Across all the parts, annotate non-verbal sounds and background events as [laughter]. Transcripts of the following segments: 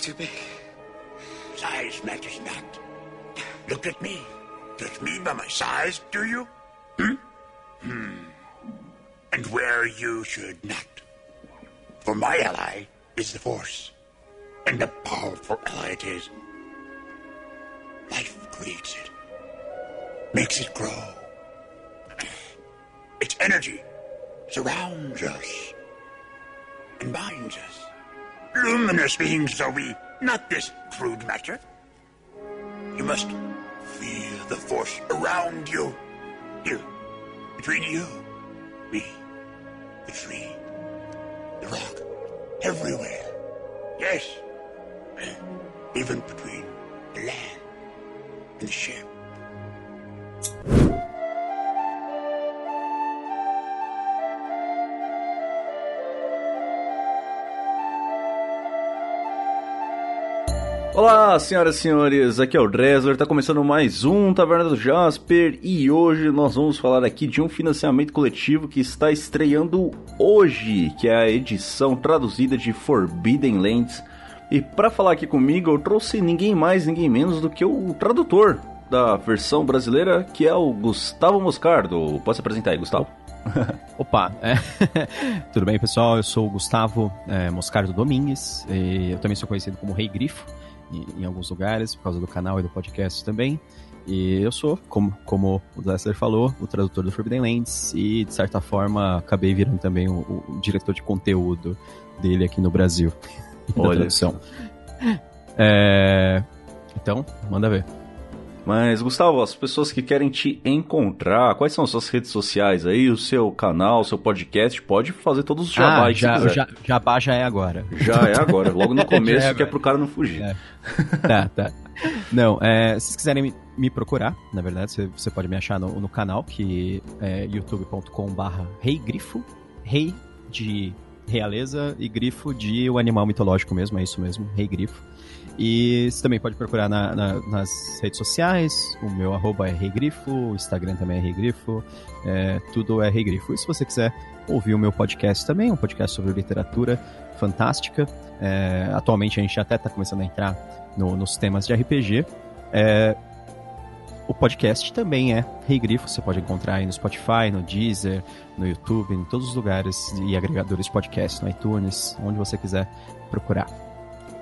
Too big. Size matters not. Look at me. Judge me by my size, do you? Hmm? Hmm. And where you should not. For my ally is the Force. And a powerful ally it is. Life creates it. Makes it grow. Its energy surrounds us. And binds us. Luminous beings are we, not this crude matter. You must feel the force around you. Here, between you, me, the tree, the rock, everywhere. Yes, even between the land and the ship. Olá, senhoras e senhores, aqui é o Dresler, está começando mais um Taverna do Jasper e hoje nós vamos falar aqui de um financiamento coletivo que está estreando hoje, que é a edição traduzida de Forbidden Lands. E para falar aqui comigo, eu trouxe ninguém mais, ninguém menos do que o tradutor da versão brasileira, que é o Gustavo Moscardo. Pode se apresentar aí, Gustavo? [laughs] Opa, é. [laughs] tudo bem pessoal? Eu sou o Gustavo é, Moscardo Domingues, eu também sou conhecido como Rei Grifo em, em, alguns lugares, por causa do canal e do podcast também. E eu sou, como, como o Lester falou, o tradutor do Forbidden Lands e, de certa forma, acabei virando também o, o diretor de conteúdo dele aqui no Brasil. [laughs] Olha. tradução. É... Então, manda ver. Mas, Gustavo, as pessoas que querem te encontrar, quais são as suas redes sociais aí, o seu canal, o seu podcast? Pode fazer todos os jabá ah, já, já, Jabá já é agora. Já é agora, logo no [laughs] começo, é que é pro cara não fugir. É. [laughs] Tá, tá. Não, é, se vocês quiserem me, me procurar, na verdade, você, você, pode me achar no, no canal, que é youtube.com/barra Rei Grifo, Rei de realeza e grifo de o animal mitológico mesmo, é isso mesmo, Rei Grifo. E você também pode procurar na, na, nas redes sociais. O meu arroba é Reigrifo, o Instagram também é Reigrifo, é, tudo é Reigrifo. E se você quiser ouvir o meu podcast também, um podcast sobre literatura fantástica. É, atualmente a gente até está começando a entrar no, nos temas de RPG. É, o podcast também é Reigrifo, você pode encontrar aí no Spotify, no Deezer, no YouTube, em todos os lugares e agregadores de podcast, no iTunes, onde você quiser procurar.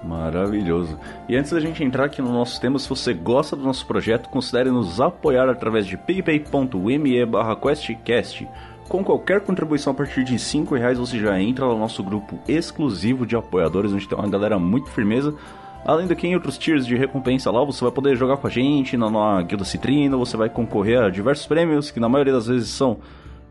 Maravilhoso. E antes da gente entrar aqui no nosso tema, se você gosta do nosso projeto, considere nos apoiar através de paypay.me barra questcast. Com qualquer contribuição a partir de 5 reais você já entra no nosso grupo exclusivo de apoiadores, onde tem uma galera muito firmeza. Além do que em outros tiers de recompensa lá, você vai poder jogar com a gente na, na Guilda Citrino, você vai concorrer a diversos prêmios, que na maioria das vezes são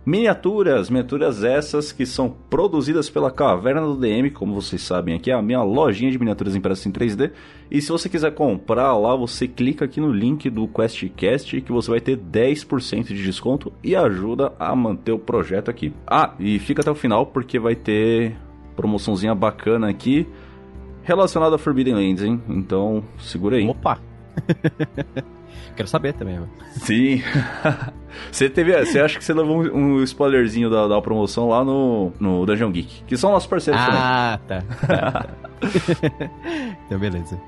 Miniaturas, miniaturas essas que são produzidas pela Caverna do DM, como vocês sabem aqui é a minha lojinha de miniaturas impressas em 3D. E se você quiser comprar lá, você clica aqui no link do QuestCast que você vai ter 10% de desconto e ajuda a manter o projeto aqui. Ah, e fica até o final porque vai ter promoçãozinha bacana aqui relacionada a Forbidden Lands, hein? Então, segura aí. Opa! [laughs] Quero saber também. Mano. Sim. [laughs] você teve. Você acha que você levou um, um spoilerzinho da, da promoção lá no, no Dungeon Geek? Que são nossos parceiros ah, também. Ah, tá. tá, [laughs] tá. então, beleza.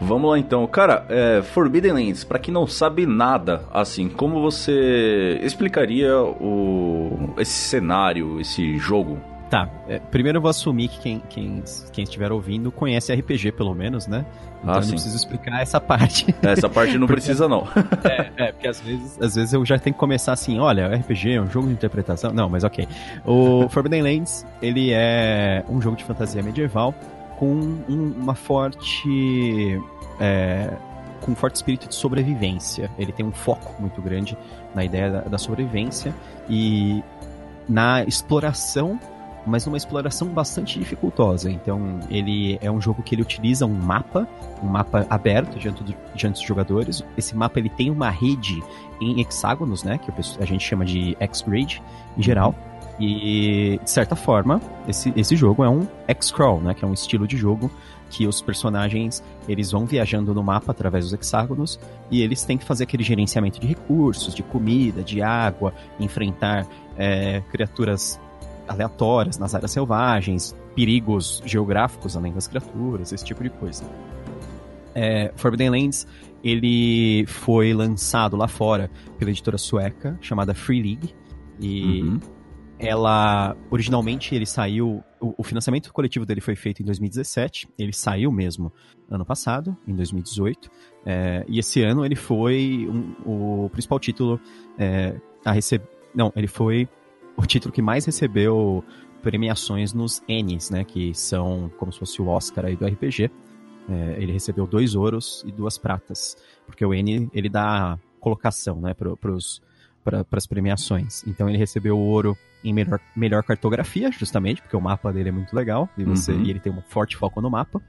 Vamos lá então. Cara, é, Forbidden Lands, pra quem não sabe nada, assim, como você explicaria o, esse cenário, esse jogo? Tá, é, primeiro eu vou assumir que quem, quem, quem estiver ouvindo conhece RPG, pelo menos, né? Então ah, eu não preciso explicar essa parte. É, essa parte não [laughs] precisa, não. [laughs] é, é, porque às vezes, às vezes eu já tenho que começar assim, olha, RPG é um jogo de interpretação. Não, mas ok. O [laughs] Forbidden Lands, ele é um jogo de fantasia medieval com um, uma forte... É, com um forte espírito de sobrevivência. Ele tem um foco muito grande na ideia da, da sobrevivência e na exploração mas numa exploração bastante dificultosa. Então, ele é um jogo que ele utiliza um mapa, um mapa aberto diante, do, diante dos jogadores. Esse mapa ele tem uma rede em hexágonos, né, que a gente chama de X-Grid em geral. E, de certa forma, esse, esse jogo é um X-Crawl, né, que é um estilo de jogo que os personagens eles vão viajando no mapa através dos hexágonos e eles têm que fazer aquele gerenciamento de recursos, de comida, de água, enfrentar é, criaturas aleatórias nas áreas selvagens, perigos geográficos além das criaturas, esse tipo de coisa. É, Forbidden Lands ele foi lançado lá fora pela editora sueca chamada Free League e uhum. ela originalmente ele saiu o, o, financiamento coletivo dele foi feito em 2017 ele saiu mesmo ano passado em 2018 é, e esse ano ele foi um, o principal título é, a receber não ele foi o título que mais recebeu premiações nos Emmys, né, que são como se fosse o Oscar aí do RPG é, ele recebeu dois ouros e duas pratas, porque o N ele dá colocação, né, para para as premiações. Então ele recebeu o ouro em melhor, melhor cartografia, justamente, porque o mapa dele é muito legal e, você, uhum. e ele tem um forte foco no mapa.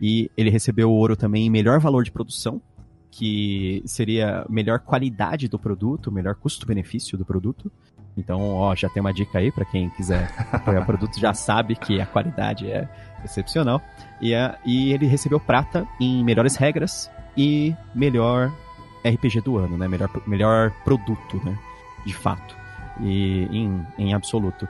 E ele recebeu o ouro também em melhor valor de produção, que seria melhor qualidade do produto, melhor custo-benefício do produto. Então, ó, já tem uma dica aí para quem quiser apoiar o produto, já sabe que a qualidade é excepcional. E, a, e ele recebeu prata em melhores regras e melhor RPG do ano, né? Melhor, melhor produto, né? De fato. E em, em absoluto.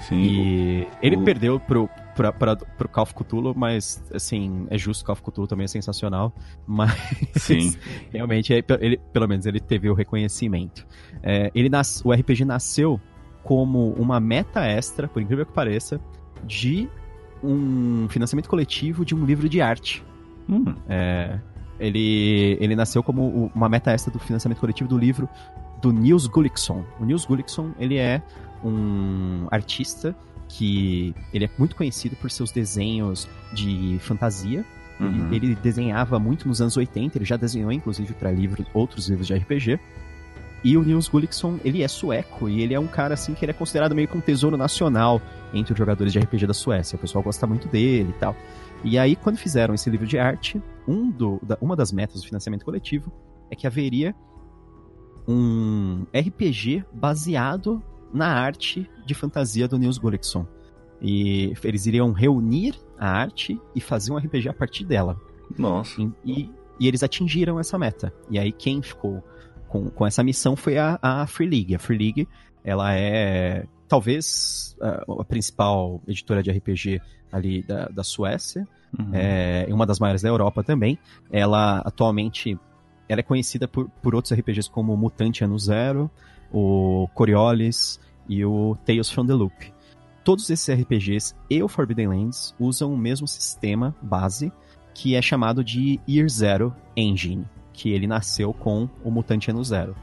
Sim. E ele o... perdeu pro, pra, pra, pro Call of Cthulhu, mas, assim, é justo, Call of Cthulhu também é sensacional, [laughs] mas Sim. [laughs] realmente, é, ele, pelo menos, ele teve o reconhecimento. É, ele nas, o RPG nasceu como uma meta extra, por incrível que pareça, de um financiamento coletivo de um livro de arte. Hum. É, ele, ele nasceu como uma meta extra do financiamento coletivo do livro do Niels Gullikson. O Niels Gullikson, ele é um artista que ele é muito conhecido por seus desenhos de fantasia. Uhum. Ele, ele, desenhava muito nos anos 80, ele já desenhou inclusive para livros, outros livros de RPG. E o Nils Gullikson, ele é sueco e ele é um cara assim que ele é considerado meio que um tesouro nacional entre os jogadores de RPG da Suécia. O pessoal gosta muito dele e tal. E aí, quando fizeram esse livro de arte, um do, da, uma das metas do financiamento coletivo é que haveria um RPG baseado na arte de fantasia do Nils Gullikson. E eles iriam reunir a arte e fazer um RPG a partir dela. Nossa. E, e, e eles atingiram essa meta. E aí quem ficou com, com essa missão foi a, a Free League. A Free League, ela é talvez a, a principal editora de RPG ali da, da Suécia, uhum. é uma das maiores da Europa também. Ela atualmente ela é conhecida por, por outros RPGs como Mutante Ano Zero, o Coriolis e o Tales from the Loop. Todos esses RPGs e o Forbidden Lands usam o mesmo sistema base que é chamado de Year Zero Engine que ele nasceu com o Mutante Ano Zero,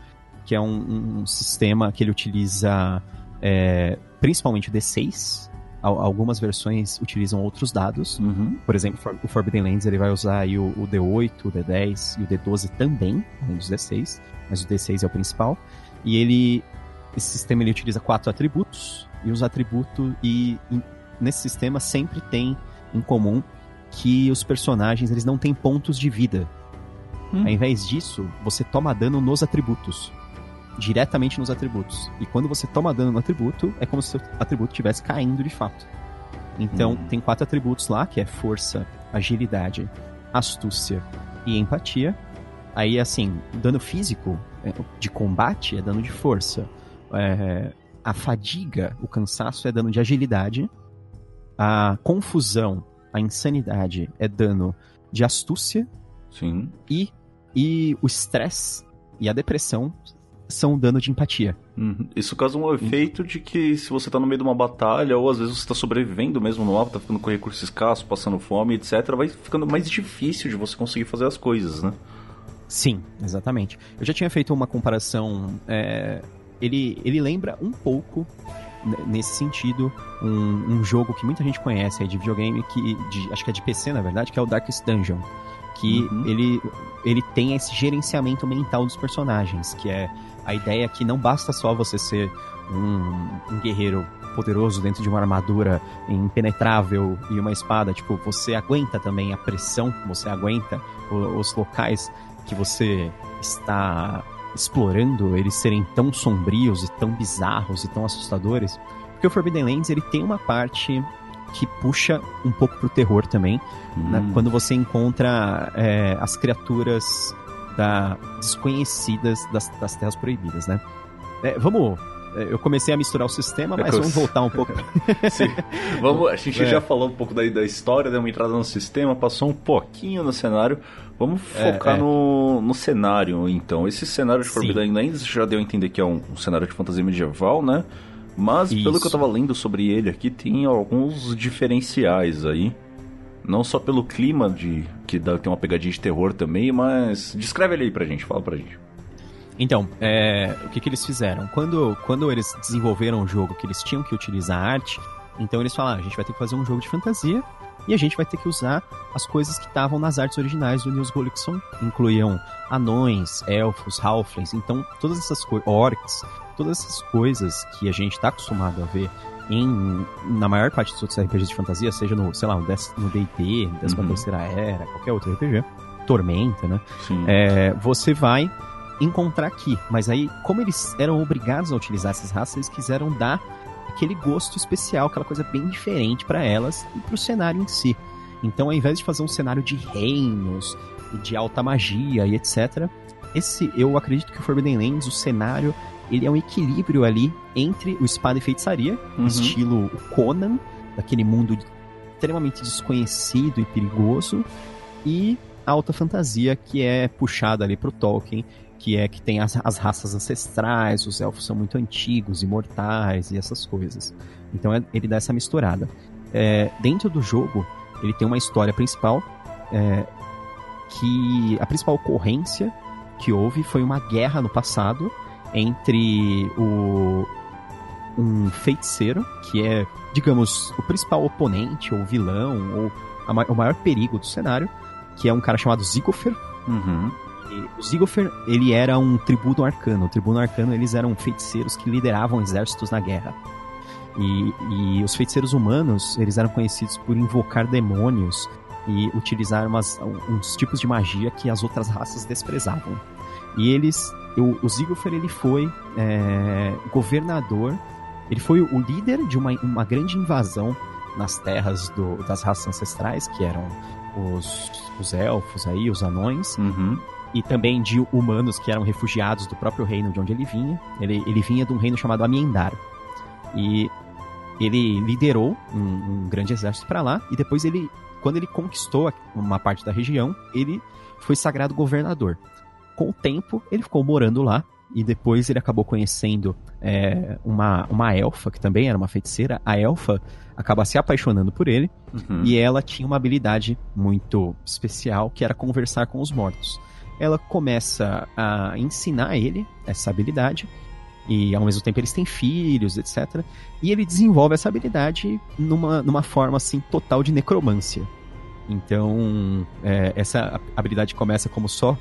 que é um, um sistema que ele utiliza é, principalmente o D6. Algumas versões utilizam outros dados. Uhum. Por exemplo, o Forbidden Lands ele vai usar aí o, o D8, o D10 e o D12 também, além dos D6, mas o D6 é o principal. E ele, esse sistema ele utiliza quatro atributos e os atributos e, e nesse sistema sempre tem em comum que os personagens eles não têm pontos de vida Hum. Ao invés disso, você toma dano nos atributos. Diretamente nos atributos. E quando você toma dano no atributo, é como se o atributo estivesse caindo de fato. Então, hum. tem quatro atributos lá, que é força, agilidade, astúcia e empatia. Aí, assim, dano físico é, de combate é dano de força. É, a fadiga, o cansaço é dano de agilidade. A confusão, a insanidade é dano de astúcia Sim. E, e o estresse e a depressão são dano de empatia. Uhum. Isso causa um efeito de que se você tá no meio de uma batalha, ou às vezes você tá sobrevivendo mesmo no mapa, tá ficando com recursos escassos, passando fome, etc., vai ficando mais difícil de você conseguir fazer as coisas, né? Sim, exatamente. Eu já tinha feito uma comparação. É, ele, ele lembra um pouco nesse sentido, um, um, jogo que muita gente conhece aí de videogame, que de, acho que é de PC, na verdade, que é o Darkest Dungeon que uhum. ele, ele tem esse gerenciamento mental dos personagens, que é a ideia que não basta só você ser um, um guerreiro poderoso dentro de uma armadura impenetrável e uma espada, tipo, você aguenta também a pressão, você aguenta os, os locais que você está explorando, eles serem tão sombrios e tão bizarros e tão assustadores. Porque o Forbidden Lands, ele tem uma parte que puxa um pouco pro terror também, hum. né, quando você encontra é, as criaturas da, desconhecidas das, das Terras Proibidas, né? É, vamos eu comecei a misturar o sistema, mas vamos voltar um pouco. [laughs] Sim. Vamos, a gente é. já falou um pouco da, da história, deu uma entrada no sistema, passou um pouquinho no cenário. Vamos é, focar é, é. No, no cenário, então. Esse cenário de Forbidden Lands já deu a entender que é um, um cenário de fantasia medieval, né? Mas, Isso. pelo que eu tava lendo sobre ele aqui, tem alguns diferenciais aí. Não só pelo clima de que dá, tem uma pegadinha de terror também, mas descreve ele aí pra gente, fala pra gente. Então, é, o que, que eles fizeram? Quando, quando eles desenvolveram o jogo, que eles tinham que utilizar arte, então eles falaram: a gente vai ter que fazer um jogo de fantasia e a gente vai ter que usar as coisas que estavam nas artes originais do Nils Gullickson. Incluíam anões, elfos, halflings, então todas essas coisas, orcs, todas essas coisas que a gente está acostumado a ver em, na maior parte dos outros RPGs de fantasia, seja no, sei lá, no D&D, no 13 uhum. era, qualquer outro RPG, Tormenta, né? É, você vai encontrar aqui. Mas aí, como eles eram obrigados a utilizar essas raças, eles quiseram dar aquele gosto especial, aquela coisa bem diferente para elas e para o cenário em si. Então, ao invés de fazer um cenário de reinos, de alta magia e etc., esse, eu acredito que o Forbidden Lands, o cenário, ele é um equilíbrio ali entre o espada e feitiçaria, uhum. estilo Conan, daquele mundo extremamente desconhecido e perigoso, e a alta fantasia que é puxada ali pro Tolkien, que é que tem as, as raças ancestrais, os elfos são muito antigos, imortais e essas coisas. Então é, ele dá essa misturada. É, dentro do jogo, ele tem uma história principal é, que a principal ocorrência que houve foi uma guerra no passado entre o, um feiticeiro, que é, digamos, o principal oponente, ou vilão, ou a, o maior perigo do cenário, que é um cara chamado Zigofer. Uhum. O Zigofer, ele era um tribuno arcano. O tribuno arcano, eles eram feiticeiros que lideravam exércitos na guerra. E, e os feiticeiros humanos, eles eram conhecidos por invocar demônios e utilizar umas, uns tipos de magia que as outras raças desprezavam. E eles o, o Ziggler, ele foi é, governador, ele foi o líder de uma, uma grande invasão nas terras do, das raças ancestrais, que eram os, os elfos aí, os anões, uhum. E também de humanos que eram refugiados do próprio reino de onde ele vinha. Ele, ele vinha de um reino chamado Amiendar. E ele liderou um, um grande exército para lá, e depois ele, quando ele conquistou uma parte da região, ele foi sagrado governador com o tempo, ele ficou morando lá. E depois ele acabou conhecendo é, uma, uma elfa, que também era uma feiticeira. A elfa acaba se apaixonando por ele. Uhum. E ela tinha uma habilidade muito especial, que era conversar com os mortos. Ela começa a ensinar ele essa habilidade. E ao mesmo tempo eles têm filhos, etc. E ele desenvolve essa habilidade numa, numa forma assim total de necromância. Então, é, essa habilidade começa como só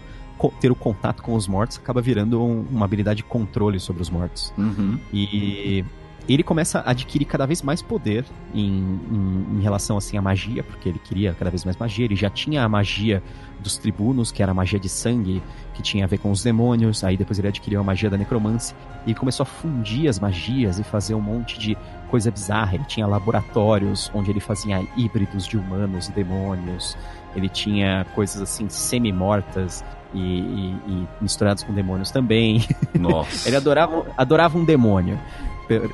ter o contato com os mortos acaba virando um, uma habilidade de controle sobre os mortos. Uhum. E ele começa a adquirir cada vez mais poder em, em, em, relação assim à magia, porque ele queria cada vez mais magia. Ele já tinha a magia dos tribunos, que era a magia de sangue, que tinha a ver com os demônios. Aí depois ele adquiriu a magia da necromância e começou a fundir as magias e fazer um monte de coisa bizarra. Ele tinha laboratórios onde ele fazia híbridos de humanos e demônios. Ele tinha coisas assim semi-mortas e, e, e misturados com demônios também. [laughs] Nossa. ele adorava, adorava um demônio,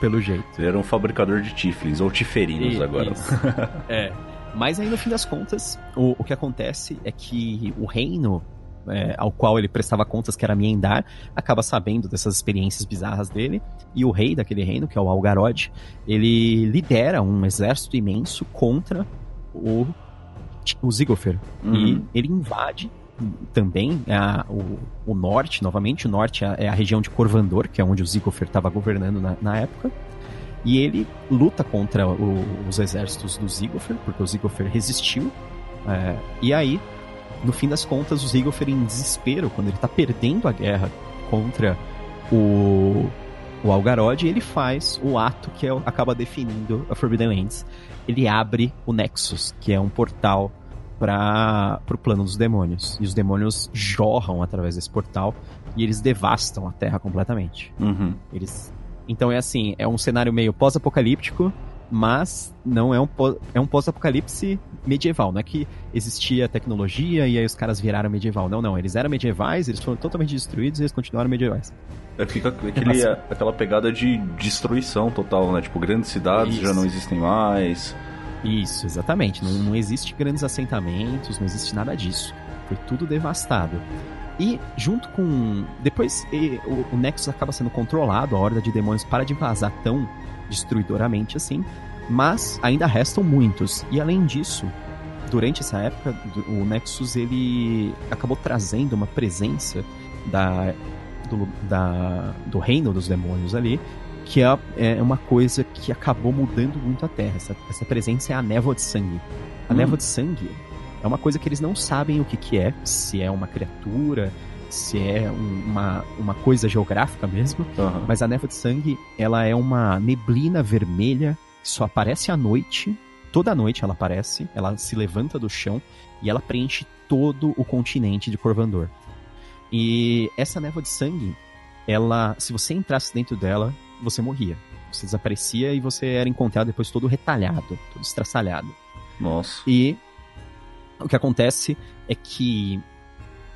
pelo jeito. Ele era um fabricador de tiflis, ou tiferinos e, agora. [laughs] é. Mas aí, no fim das contas, o, o que acontece é que o reino é, ao qual ele prestava contas, que era Miendar, acaba sabendo dessas experiências bizarras dele, e o rei daquele reino, que é o Algarod, ele lidera um exército imenso contra o, o Zigofer. Uhum. E ele invade também é a, o, o, norte, novamente, o norte é, é a região de Corvandor, que é onde o Zigofer estava governando na, na, época. E ele luta contra o, os exércitos do Zigofer, porque o Zigofer resistiu. É, e aí, no fim das contas, o Zigofer, em desespero, quando ele está perdendo a guerra contra o, o Algarod, ele faz o ato que é, acaba definindo a Forbidden Lands. Ele abre o Nexus, que é um portal para o plano dos demônios. E os demônios jorram através desse portal e eles devastam a Terra completamente. Uhum. Eles então é assim, é um cenário meio pós-apocalíptico, mas não é um, é um pós-apocalipse medieval. Não é que existia tecnologia e aí os caras viraram medieval. Não, não. Eles eram medievais, eles foram totalmente destruídos e eles continuaram medievais. É, fica aquele, aquela pegada de destruição total, né? Tipo, grandes cidades Isso. já não existem mais. Isso, exatamente. Não, não existe grandes assentamentos, não existe nada disso. Foi tudo devastado. E junto com. Depois e, o, o, Nexus acaba sendo controlado, a horda de demônios para de vazar tão destruidoramente assim. Mas ainda restam muitos. E além disso, durante essa época, o Nexus ele acabou trazendo uma presença da, do, da, do reino dos demônios ali, que é, é uma coisa que acabou mudando muito a Terra. Essa, essa presença é a névoa de sangue. A hum. névoa de sangue é uma coisa que eles não sabem o que, que é, se é uma criatura, se é um, uma, uma coisa geográfica mesmo, uhum. mas a névoa de sangue, ela é uma neblina vermelha que só aparece à noite, toda noite ela aparece, ela se levanta do chão e ela preenche todo o continente de Corvandor. E essa névoa de sangue, ela, se você entrasse dentro dela, você morria. Você desaparecia e você era encontrado depois todo retalhado, todo estraçalhado. Nossa. E o que acontece é que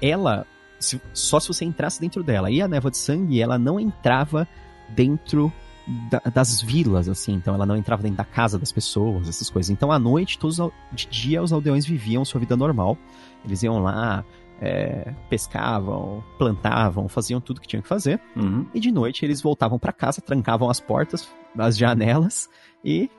ela, se, só se você entrasse dentro dela. E a névoa de sangue, ela não entrava dentro da, das vilas, assim. Então ela não entrava dentro da casa das pessoas, essas coisas. Então à noite, todos, de dia, os aldeões viviam sua vida normal. Eles iam lá, é, pescavam, plantavam, faziam tudo que tinham que fazer. Uhum. E de noite eles voltavam para casa, trancavam as portas, as janelas e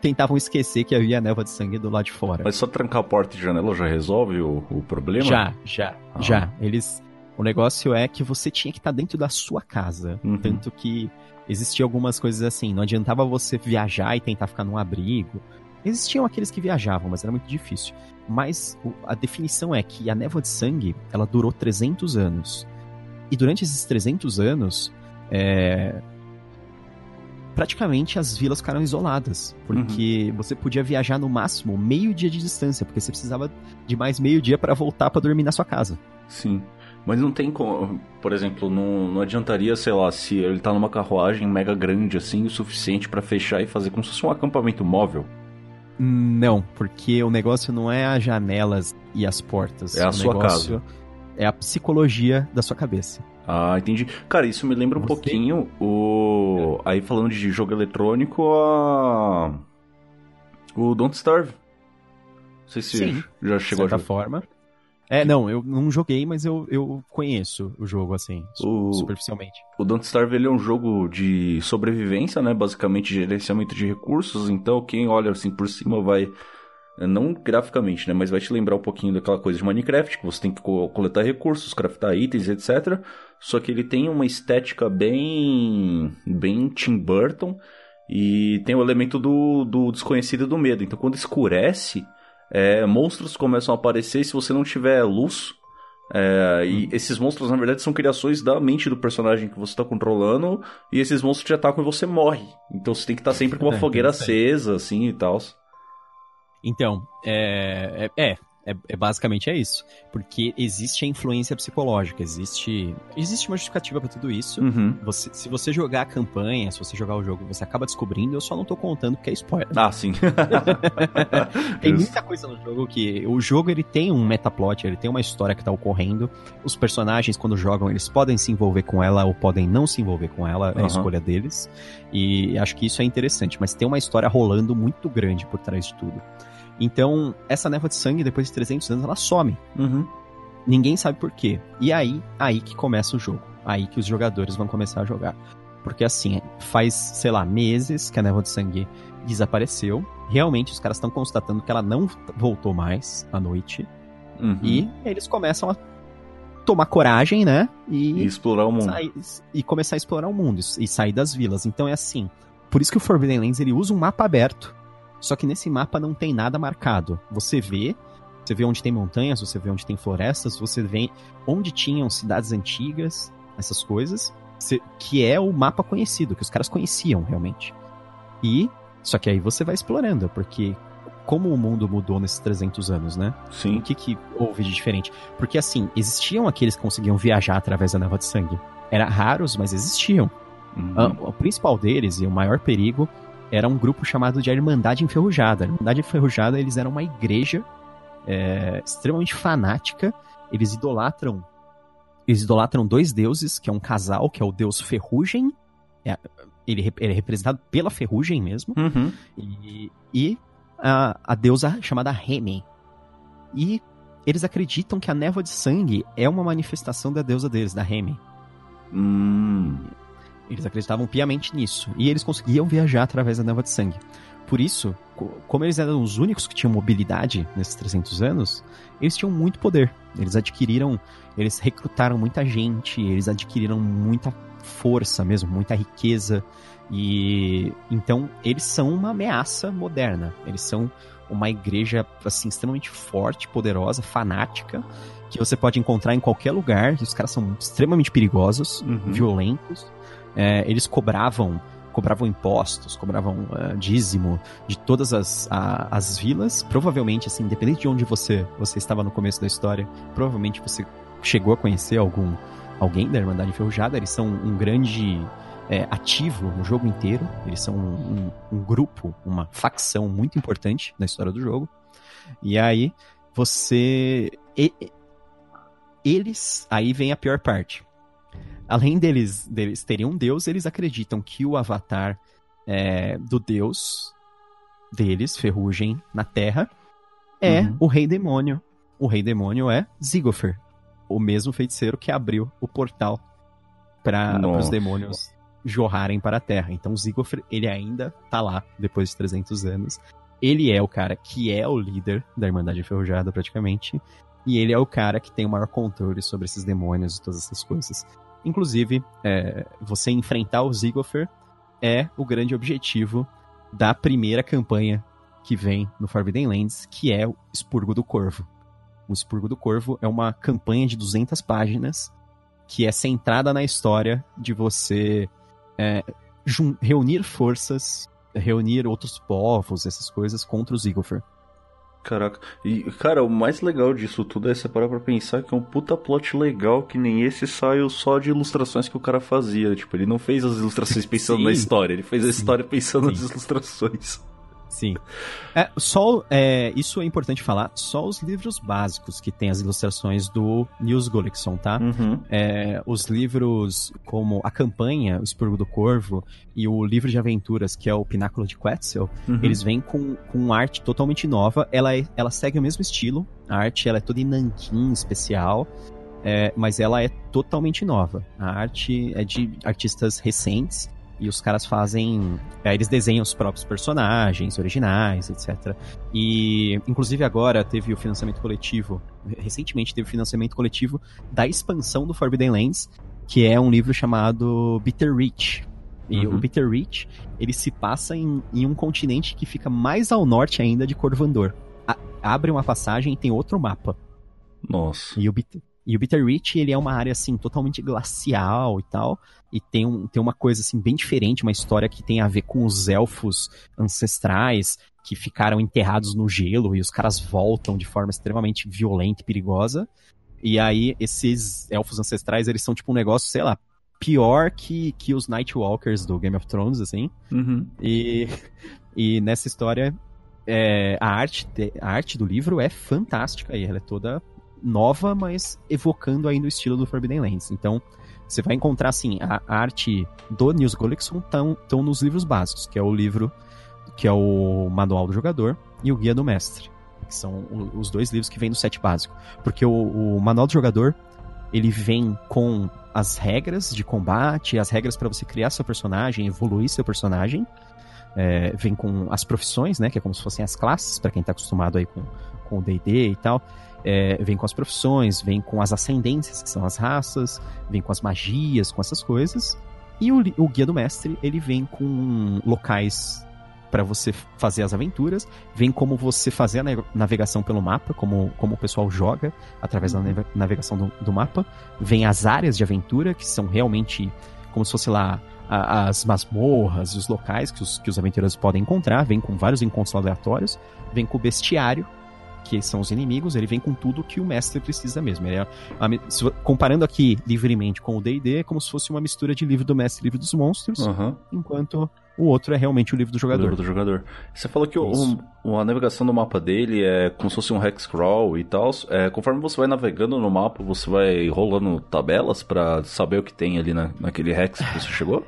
tentavam esquecer que havia névoa de sangue do lado de fora. Mas só trancar a porta e janela já resolve o, o problema? Já, já, ah. já. Eles. O negócio é que você tinha que estar dentro da sua casa. Uhum. Tanto que existiam algumas coisas assim. Não adiantava você viajar e tentar ficar num abrigo. Existiam aqueles que viajavam, mas era muito difícil. Mas a definição é que a névoa de sangue, ela durou 300 anos. E durante esses 300 anos, é, praticamente as vilas ficaram isoladas, porque uhum. você podia viajar no máximo meio dia de distância, porque você precisava de mais meio dia para voltar para dormir na sua casa. Sim. Mas não tem como, por exemplo, não, não adiantaria, sei lá, se ele tá numa carruagem mega grande assim, o suficiente para fechar e fazer como se fosse um acampamento móvel. Não, porque o negócio não é as janelas e as portas. É a o sua casa. É a psicologia da sua cabeça. Ah, entendi. Cara, isso me lembra um Você... pouquinho o. Aí falando de jogo eletrônico, a. O Don't Starve. Não sei se Sim, já chegou de certa a jogar. forma. É, não, eu não joguei, mas eu, eu conheço o jogo, assim, o, superficialmente. O Don't Starve ele é um jogo de sobrevivência, né? Basicamente, gerenciamento de recursos. Então, quem olha assim por cima vai é, não graficamente, né? Mas vai te lembrar um pouquinho daquela coisa de Minecraft, que você tem que coletar recursos, craftar itens, etc. Só que ele tem uma estética bem. bem Tim Burton. E tem o elemento do, do desconhecido e do medo. Então quando escurece, é, monstros começam a aparecer e se você não tiver luz. É, e hum. esses monstros, na verdade, são criações da mente do personagem que você está controlando. E esses monstros te atacam e você morre. Então você tem que estar tá sempre com uma [laughs] é, fogueira acesa, assim e tal. Então, é, é, é, é, basicamente é isso. Porque existe a influência psicológica, existe, existe uma justificativa para tudo isso. Uhum. Você, se você jogar a campanha, se você jogar o jogo, você acaba descobrindo, eu só não tô contando porque é spoiler. Ah, sim. [laughs] tem muita coisa no jogo que. O jogo ele tem um metaplot, ele tem uma história que tá ocorrendo. Os personagens, quando jogam, eles podem se envolver com ela ou podem não se envolver com ela, é a uhum. escolha deles. E acho que isso é interessante, mas tem uma história rolando muito grande por trás de tudo. Então, essa névoa de sangue, depois de 300 anos, ela some. Uhum. Ninguém sabe por quê. E aí, aí que começa o jogo. Aí que os jogadores vão começar a jogar. Porque assim, faz, sei lá, meses que a névoa de sangue desapareceu. Realmente, os caras estão constatando que ela não voltou mais à noite. Uhum. E eles começam a tomar coragem, né? E, e explorar o mundo. Sair, e começar a explorar o mundo e sair das vilas. Então é assim. Por isso que o Forbidden Lands ele usa um mapa aberto só que nesse mapa não tem nada marcado. Você vê, você vê onde tem montanhas, você vê onde tem florestas, você vê onde tinham cidades antigas, essas coisas, que é o mapa conhecido, que os caras conheciam realmente. E só que aí você vai explorando, porque como o mundo mudou nesses 300 anos, né? Sim. O que, que houve de diferente? Porque assim, existiam aqueles que conseguiam viajar através da neva de sangue. Eram raros, mas existiam. Uhum. O principal deles e o maior perigo era um grupo chamado de Irmandade Enferrujada. A Irmandade Enferrujada, eles eram uma igreja é, extremamente fanática. Eles idolatram eles idolatram dois deuses, que é um casal, que é o deus Ferrugem. É, ele, ele, é representado pela Ferrugem mesmo. Uhum. E, e a, a, deusa chamada Remy. E eles acreditam que a névoa de sangue é uma manifestação da deusa deles, da Remy. Hum. Eles acreditavam piamente nisso. E eles conseguiam viajar através da névoa de sangue. Por isso, como eles eram os únicos que tinham mobilidade nesses 300 anos, eles tinham muito poder. Eles adquiriram, eles recrutaram muita gente, eles adquiriram muita força mesmo, muita riqueza. E então eles são uma ameaça moderna. Eles são uma igreja assim extremamente forte, poderosa, fanática, que você pode encontrar em qualquer lugar. Os caras são extremamente perigosos, Uhum. violentos. É, eles cobravam cobravam impostos, cobravam uh, dízimo de todas as, a, as vilas. Provavelmente, assim, independente de onde você, você estava no começo da história, provavelmente você chegou a conhecer algum alguém da Irmandade Enferrujada. Eles são um grande é, ativo no jogo inteiro. Eles são um, um, um grupo, uma facção muito importante na história do jogo. E aí, você... E, eles... Aí vem a pior parte além deles, deles terem um deus, eles acreditam que o avatar é, do deus deles, Ferrugem, na Terra, é Uhum. o Rei Demônio. O Rei Demônio é Zigofer, o mesmo feiticeiro que abriu o portal para os demônios jorrarem para a Terra. Então Zigofer, ele ainda tá lá, depois de 300 anos. Ele é o cara que é o líder da Irmandade Enferrujada, praticamente. E ele é o cara que tem o maior controle sobre esses demônios e todas essas coisas. Inclusive, é, você enfrentar o Zigofer é o grande objetivo da primeira campanha que vem no Forbidden Lands, que é o Expurgo do Corvo. O Expurgo do Corvo é uma campanha de 200 páginas que é centrada na história de você é, reunir forças, reunir outros povos, essas coisas, contra o Zigofer. Caraca. E, cara, o mais legal disso tudo é você parar pra pensar que é um puta plot legal que nem esse saiu só de ilustrações que o cara fazia. Tipo, ele não fez as ilustrações pensando na história, ele fez a história pensando nas Sim. ilustrações. Sim. É, só, é, isso é importante falar, só os livros básicos que tem as ilustrações do Nils Gullickson, tá? Uhum. É, os livros como A Campanha, O Expurgo do Corvo e o livro de aventuras, que é o Pináculo de Quetzal, Uhum. eles vêm com, com arte totalmente nova. Ela, é- ela segue o mesmo estilo, a arte ela é toda em nanquim especial, é, mas ela é totalmente nova. A arte é de artistas recentes e os caras fazem. é, eles desenham os próprios personagens originais, etc. E, inclusive, agora teve o financiamento coletivo. Recentemente teve o financiamento coletivo da expansão do Forbidden Lands, que é um livro chamado Bitter Reach. E Uhum. o Bitter Reach, ele se passa em, em um continente que fica mais ao norte ainda de Corvandor. A- abre uma passagem e tem outro mapa. Nossa. E o, Bit- e o Bitter Reach, ele é uma área, assim, totalmente glacial e tal. E tem, um, tem uma coisa, assim, bem diferente, uma história que tem a ver com os elfos ancestrais que ficaram enterrados no gelo e os caras voltam de forma extremamente violenta e perigosa. E aí, esses elfos ancestrais, eles são tipo um negócio, sei lá, pior que, que os Nightwalkers do Game of Thrones, assim. Uhum. E, e nessa história, é, a, arte, a arte do livro é fantástica e ela é toda nova, mas evocando ainda o estilo do Forbidden Lands. Então, você vai encontrar, assim, a, arte do Nils Gullickson estão nos livros básicos, que é o livro, que é o Manual do Jogador e o Guia do Mestre, que são os dois livros que vêm no set básico. Porque o, o Manual do Jogador, ele vem com as regras de combate, as regras para você criar seu personagem, evoluir seu personagem, é, vem com as profissões, né? Que é como se fossem as classes, para quem tá acostumado aí com, com o D&D e tal. É, vem com as profissões, vem com as ascendências, que são as raças, vem com as magias, com essas coisas. E o, o Guia do Mestre, ele vem com locais para você fazer as aventuras, vem como você fazer a nave- navegação pelo mapa, como, como o pessoal joga através da nave- navegação do, do mapa, vem as áreas de aventura, que são realmente como se fosse lá a- as masmorras os locais que os, que os aventureiros podem encontrar, vem com vários encontros aleatórios, vem com o bestiário, que são os inimigos, ele vem com tudo que o mestre precisa mesmo. É comparando aqui livremente com o D&D, é como se fosse uma mistura de livro do mestre e livro dos monstros, uhum. enquanto o outro é realmente o livro do jogador. O livro do jogador. Você falou que o, a navegação do mapa dele é como se fosse um hex crawl e tal. É, conforme você vai navegando no mapa, você vai rolando tabelas para saber o que tem ali na, naquele hex que você chegou?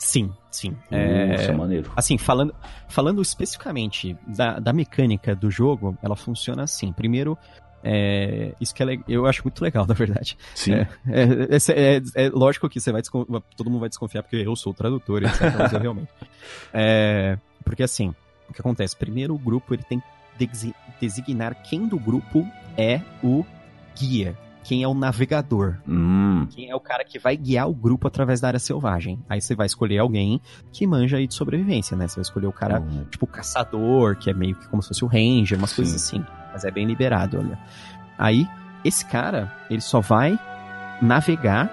Sim, sim. É, isso é maneiro. Assim, falando, falando especificamente da, da mecânica do jogo, ela funciona assim. Primeiro, é, isso que é, eu acho muito legal, [laughs] na verdade. Sim. É, é, é, é, é lógico que você vai todo mundo vai desconfiar porque eu sou o tradutor, etc. mas eu [laughs] realmente. É, porque assim, o que acontece? Primeiro, o grupo ele tem que designar quem do grupo é o guia quem é o navegador. Hum. Quem é o cara que vai guiar o grupo através da área selvagem. Aí você vai escolher alguém que manja aí de sobrevivência, né? Você vai escolher o cara, hum. tipo, caçador, que é meio que como se fosse o ranger, umas Sim. coisas assim. Mas é bem liberado, olha. Aí, esse cara, ele só vai navegar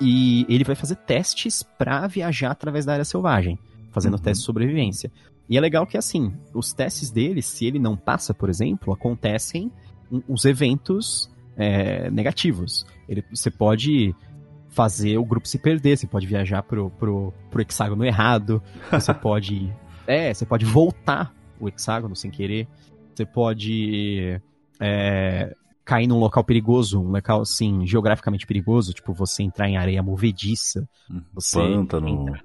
e ele vai fazer testes para viajar através da área selvagem, fazendo uhum. testes de sobrevivência. E é legal que, assim, os testes dele, se ele não passa, por exemplo, acontecem os eventos é, negativos. Ele, você pode fazer o grupo se perder, você pode viajar pro, pro, pro hexágono errado, você [laughs] pode. É, você pode voltar o hexágono sem querer, você pode é, cair num local perigoso, um local assim, geograficamente perigoso, tipo você entrar em areia movediça, você pântano. Entra,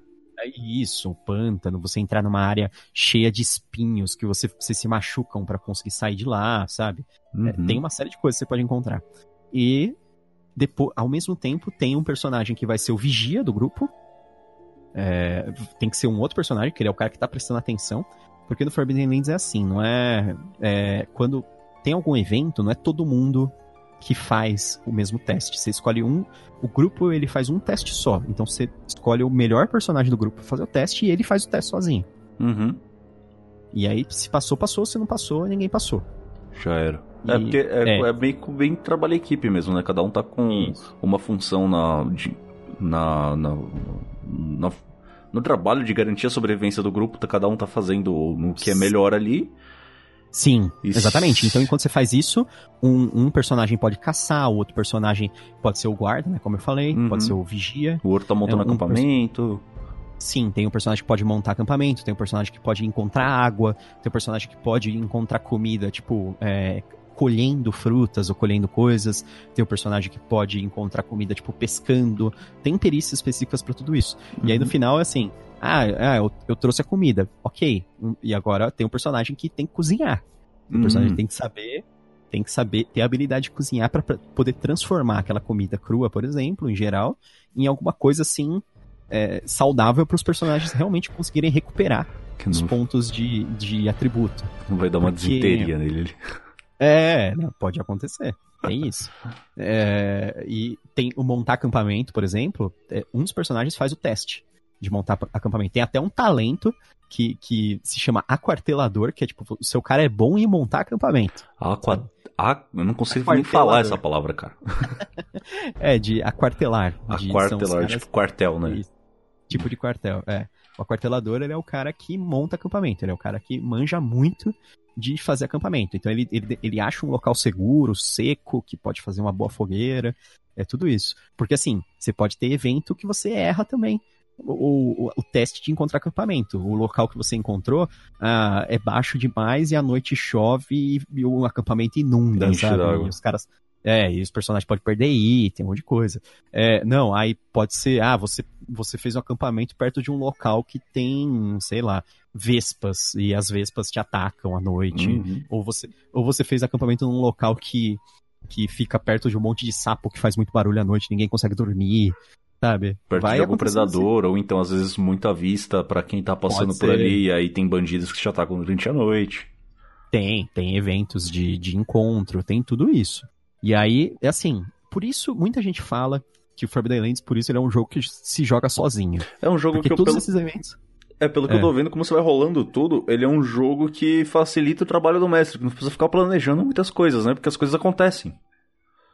isso, um pântano, você entrar numa área cheia de espinhos que você, você se machucam para conseguir sair de lá, sabe? É, uhum. É, tem uma série de coisas que você pode encontrar. E depois, ao mesmo tempo, tem um personagem que vai ser o vigia do grupo. É, tem que ser um outro personagem, que ele é o cara que tá prestando atenção. Porque no Forbidden Lands é assim, não é, é quando tem algum evento, não é todo mundo que faz o mesmo teste. Você escolhe um. O grupo ele faz um teste só. Então você escolhe o melhor personagem do grupo pra fazer o teste e ele faz o teste sozinho. Uhum. E aí, se passou, passou. Se não passou, ninguém passou. Já era. E, é porque é, é. é bem, bem trabalho equipe mesmo, né? Cada um tá com Isso. uma função na, de, na, na, na, no trabalho de garantir a sobrevivência do grupo. Tá, cada um tá fazendo no que é melhor ali. Sim, exatamente. Então, enquanto você faz isso, um, um, personagem pode caçar, o outro personagem pode ser o guarda, né? Como eu falei, uhum. pode ser o vigia. O outro tá montando é, um acampamento. Sim, tem um personagem que pode montar acampamento, tem um personagem que pode encontrar água, tem um personagem que pode encontrar comida, tipo, é, colhendo frutas ou colhendo coisas, tem um personagem que pode encontrar comida, tipo, pescando. Tem perícias específicas para tudo isso. Uhum. E aí no uhum. final é assim: ah, ah eu, eu, trouxe a comida, ok. E agora tem um personagem que tem que cozinhar. O personagem uhum. tem que saber tem que saber ter a habilidade de cozinhar para poder transformar aquela comida crua, por exemplo, em geral, em alguma coisa assim é, saudável para os personagens realmente conseguirem recuperar não... os pontos de, de atributo. Não vai dar uma Porque... desinteria nele. É, pode acontecer. Tem isso. É, e tem o montar acampamento, por exemplo, é, um dos personagens faz o teste de montar acampamento. Tem até um talento que, que se chama aquartelador, que é tipo, o seu cara é bom em montar acampamento. Aqua... A... Eu não consigo nem falar essa palavra, cara. [laughs] é, de aquartelar. Aquartelar, de tipo quartel, né? Tipo de quartel, é. O aquartelador, ele é o cara que monta acampamento, ele é o cara que manja muito de fazer acampamento. Então ele, ele, ele acha um local seguro, seco, que pode fazer uma boa fogueira, é tudo isso. Porque assim, você pode ter evento que você erra também. O, o, o, teste de encontrar acampamento. O local que você encontrou ah, é baixo demais e à noite chove e, e o acampamento inunda, Enche sabe? Os caras. É, e os personagens podem perder item, um monte de coisa. É, não, aí pode ser, ah, você, você fez um acampamento perto de um local que tem, sei lá, vespas e as vespas te atacam à noite. Uhum. Ou, você, ou você fez acampamento num local que, que fica perto de um monte de sapo que faz muito barulho à noite, ninguém consegue dormir. Sabe? Perto Vai de algum predador, assim. ou então às vezes muita vista para quem tá passando por ali, e aí tem bandidos que te atacam durante a noite. Tem, tem eventos de, de encontro, tem tudo isso. E aí, é assim, por isso muita gente fala que o Forbidden Lands, por isso ele é um jogo que se joga sozinho. É um jogo Porque que eu, todos pelo... esses eventos é, pelo que é. eu tô vendo, como você vai rolando tudo, ele é um jogo que facilita o trabalho do mestre, que não precisa ficar planejando muitas coisas, né? Porque as coisas acontecem.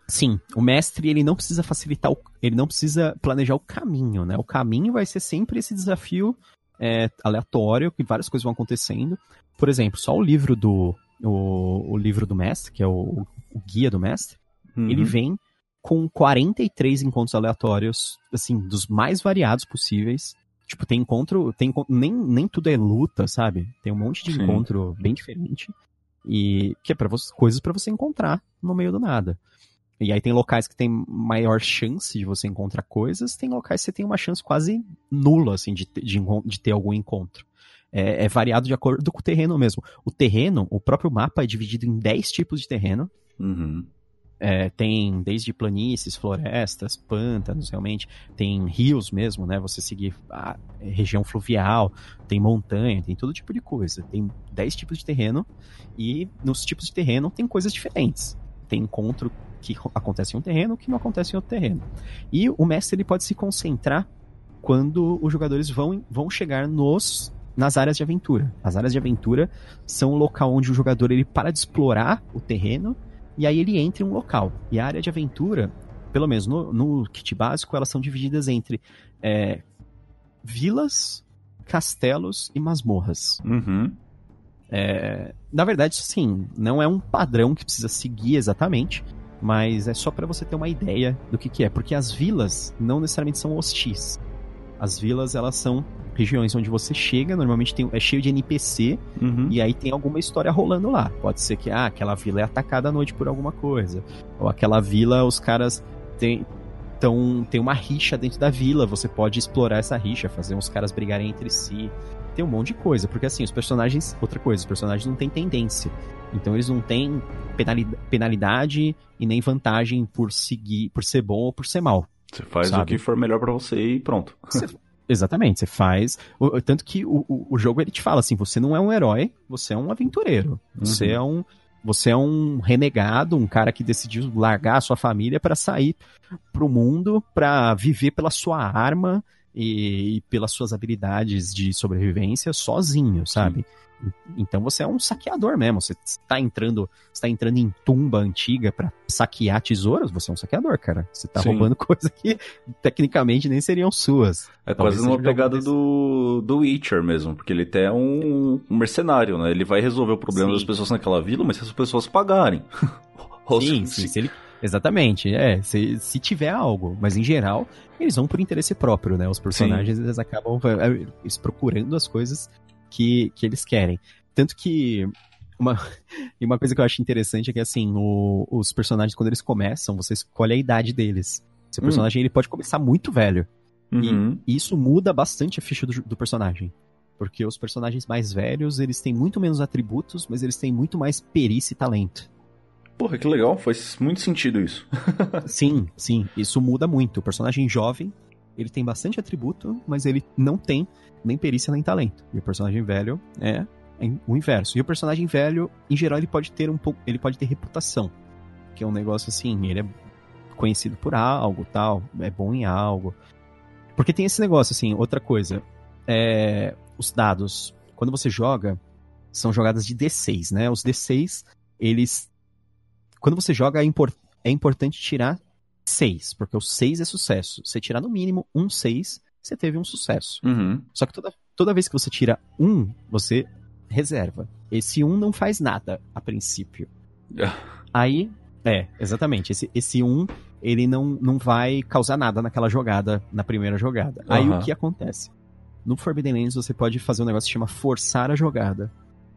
Sim, o mestre ele não precisa facilitar, o, ele não precisa planejar o caminho, né? O caminho vai ser sempre esse desafio é, aleatório, que várias coisas vão acontecendo. Por exemplo, só o livro do, o, o livro do mestre, que é o, o guia do mestre, Uhum. ele vem com 43 encontros aleatórios, assim, dos mais variados possíveis. Tipo, tem encontro, tem nem, nem tudo é luta, sabe? Tem um monte de Sim. encontro bem diferente e que é para coisas pra você encontrar no meio do nada. E aí tem locais que tem maior chance de você encontrar coisas, tem locais que você tem uma chance quase nula, assim, de, ter- de, de ter algum encontro. É, é variado de acordo com o terreno mesmo. O terreno, o próprio mapa é dividido em 10 tipos de terreno. Uhum. É, tem desde planícies, florestas, pântanos, realmente. Tem rios mesmo, né? Você seguir a região fluvial, tem montanha, tem todo tipo de coisa. Tem 10 tipos de terreno e nos tipos de terreno tem coisas diferentes. Tem encontro que acontece em um terreno que não acontece em outro terreno. E o mestre ele pode se concentrar quando os jogadores vão, vão chegar nos nas áreas de aventura. As áreas de aventura são o local onde o jogador ele para de explorar o terreno e aí ele entra em um local. E a área de aventura, pelo menos no, no kit básico, elas são divididas entre é, vilas, castelos e masmorras. Uhum. É, na verdade, sim, não é um padrão que precisa seguir exatamente, mas é só para você ter uma ideia do que, que é, porque as vilas não necessariamente são hostis. As vilas, elas são regiões onde você chega, normalmente tem, é cheio de NPC, Uhum. e aí tem alguma história rolando lá. Pode ser que ah, aquela vila é atacada à noite por alguma coisa. Ou aquela vila, os caras têm. Então, tem uma rixa dentro da vila, você pode explorar essa rixa, fazer uns caras brigarem entre si. Tem um monte de coisa, porque assim, os personagens. Outra coisa, os personagens não têm tendência. Então eles não têm penali- penalidade e nem vantagem por seguir, por ser bom ou por ser mal. Você faz Sabe? o que for melhor pra você e pronto. Você- [laughs] exatamente, você faz. o- Tanto que o, o, jogo ele te fala assim: você não é um herói, você é um aventureiro. Você Uhum. é um. Você é um renegado, um cara que decidiu largar a sua família pra sair pro mundo, pra viver pela sua arma e, e pelas suas habilidades de sobrevivência sozinho, sabe? Então você é um saqueador mesmo. Você está entrando, está entrando em tumba antiga pra saquear tesouros. Você é um saqueador, cara. Você tá Sim. roubando [laughs] coisa que tecnicamente nem seriam suas. É Talvez quase uma um pegada do, do Witcher mesmo, porque ele até é um, um mercenário, né? Ele vai resolver o problema Sim. das pessoas naquela vila, mas se as pessoas pagarem. [laughs] Sim, sim, se ele- Exatamente, é, se, se tiver algo, mas em geral, eles vão por interesse próprio, né? Os personagens, eles acabam é, eles procurando as coisas que, que eles querem. Tanto que uma, [laughs] e uma coisa que eu acho interessante é que, assim, o- os personagens, quando eles começam, você escolhe a idade deles. Seu Hum. personagem, ele pode começar muito velho. Uhum. E isso muda bastante a ficha do, do personagem. Porque os personagens mais velhos, eles têm muito menos atributos, mas eles têm muito mais perícia e talento. Porra, que legal, faz muito sentido isso. [laughs] Sim, sim, isso muda muito. O personagem jovem, ele tem bastante atributo, mas ele não tem nem perícia nem talento. E o personagem velho é o inverso. E o personagem velho, em geral, ele pode ter um pouco, ele pode ter reputação, que é um negócio assim, ele é conhecido por algo, tal, é bom em algo. Porque tem esse negócio assim, outra coisa, é, os dados, quando você joga, são jogadas de D6, né? Os D6, eles quando você joga é, impor- é importante tirar 6, porque o 6 é sucesso. Você tirar no mínimo um 6, você teve um sucesso. Uhum. Só que toda, toda vez que você tira um, você reserva. Esse um não faz nada a princípio. [laughs] Aí, é, exatamente. Esse, esse um, ele não, não vai causar nada naquela jogada, na primeira jogada. Aí o que acontece? No Forbidden Lands você pode fazer um negócio que chama forçar a jogada.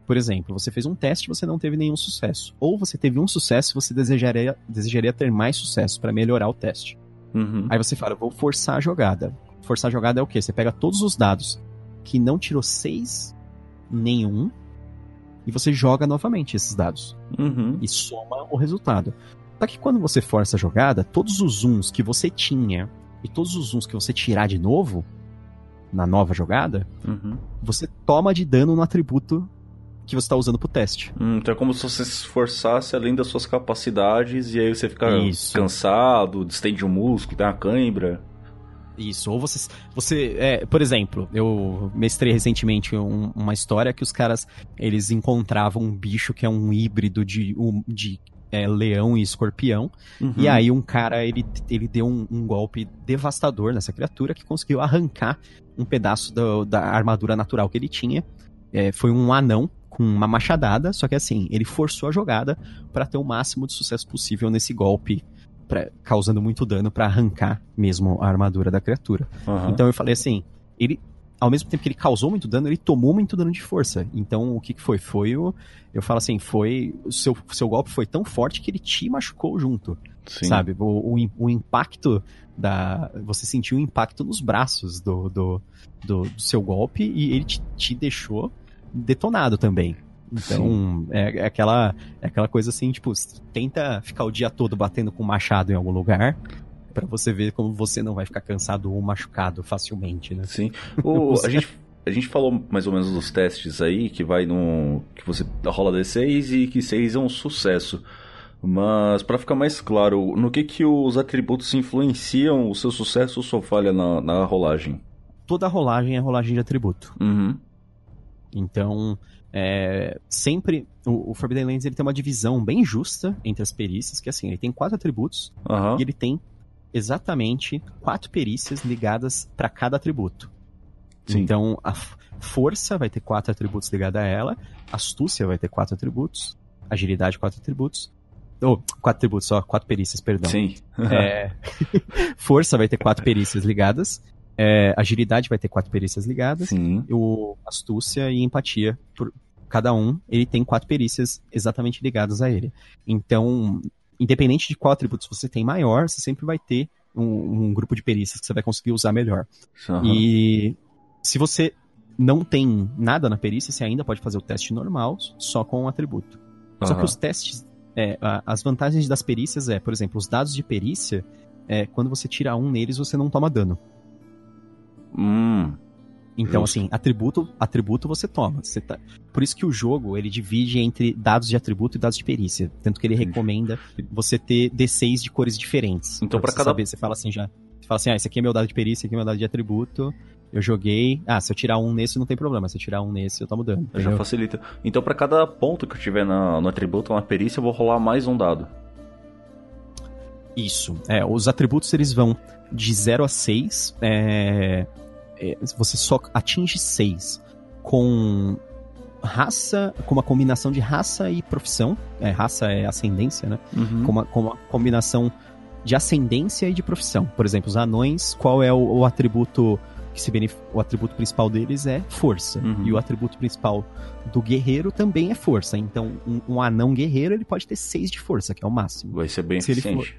Por exemplo, você fez um teste e você não teve nenhum sucesso. Ou você teve um sucesso e você desejaria, desejaria ter mais sucesso para melhorar o teste. Uhum. Aí você fala, eu vou forçar a jogada. Forçar a jogada é o quê? Você pega todos os dados que não tirou 6, nenhum, e você joga novamente esses dados. Uhum. E soma o resultado. Só que quando você força a jogada, todos os zooms que você tinha e todos os zooms que você tirar de novo, na nova jogada, Uhum. você toma de dano no atributo que você está usando pro teste. Hum, Então é como se você se esforçasse além das suas capacidades e aí você fica Isso. cansado, distende o músculo, tem uma cãibra. Isso, ou você. você é, por exemplo, eu mestrei recentemente um- uma história que os caras eles encontravam um bicho que é um híbrido de, um- de é, leão e escorpião. Uhum. E aí um cara ele, ele deu um, um golpe devastador nessa criatura que conseguiu arrancar um pedaço do- da armadura natural que ele tinha. É, foi um anão com uma machadada, só que assim, ele forçou a jogada para ter o máximo de sucesso possível nesse golpe, pra, causando muito dano para arrancar mesmo a armadura da criatura. Aham. Então eu falei assim, ele ao mesmo tempo que ele causou muito dano, ele tomou muito dano de força. Então o que, que foi? Foi o eu falo assim, foi o seu seu golpe foi tão forte que ele te machucou junto, Sim. sabe? O, o, o impacto da você sentiu o impacto nos braços do, do, do, do seu golpe e ele te, te deixou detonado também. Então, é, é aquela, é aquela coisa assim, tipo, tenta ficar o dia todo batendo com machado em algum lugar pra você ver como você não vai ficar cansado ou machucado facilmente, né? Sim. [laughs] O, a, gente, a gente falou mais ou menos dos testes aí, que vai no. que você rola D6 e que 6 é um sucesso. Mas, pra ficar mais claro, no que que os atributos influenciam o seu sucesso ou sua falha na, na rolagem? Toda rolagem é rolagem de atributo. Uhum. Então, é, sempre o, o Forbidden Lands ele tem uma divisão bem justa entre as perícias, que assim, ele tem quatro atributos Aham. e ele tem exatamente quatro perícias ligadas para cada atributo. Sim. Então, a força vai ter quatro atributos ligados a ela, astúcia vai ter quatro atributos, agilidade quatro atributos, ou quatro atributos só, quatro perícias, perdão. Sim. É, [laughs] força vai ter quatro perícias ligadas, é, agilidade vai ter quatro perícias ligadas, Sim. o astúcia e empatia por cada um ele tem quatro perícias exatamente ligadas a ele então independente de qual atributo você tem maior você sempre vai ter um, um grupo de perícias que você vai conseguir usar melhor Aham. e se você não tem nada na perícia você ainda pode fazer o teste normal só com um atributo só Aham. que os testes é, as vantagens das perícias é por exemplo os dados de perícia é, quando você tira um neles você não toma dano Hum. Então, Justo. assim, atributo, atributo você toma. Você tá... Por isso que o jogo, ele divide entre dados de atributo e dados de perícia. Tanto que ele Entendi. recomenda você ter D6 de cores diferentes. Então, pra você cada- Saber, você fala assim já... Você fala assim, ah, esse aqui é meu dado de perícia, esse aqui é meu dado de atributo. Eu joguei... Ah, se eu tirar um nesse, não tem problema. Se eu tirar um nesse, eu tomo dano. Já facilita. Então, pra cada ponto que eu tiver na- no atributo ou na perícia, eu vou rolar mais um dado. Isso. É, os atributos, eles vão de 0 a 6. É... é, você só atinge 6 com raça, com uma combinação de raça e profissão. É, raça é ascendência, né? Uhum. com uma, com uma combinação de ascendência e de profissão. Por exemplo, os anões, qual é o, o atributo que se benef... o atributo principal deles é força Uhum. e o atributo principal do guerreiro também é força. Então, um, um anão guerreiro ele pode ter 6 de força, que é o máximo. Vai ser bem Se ele eficiente.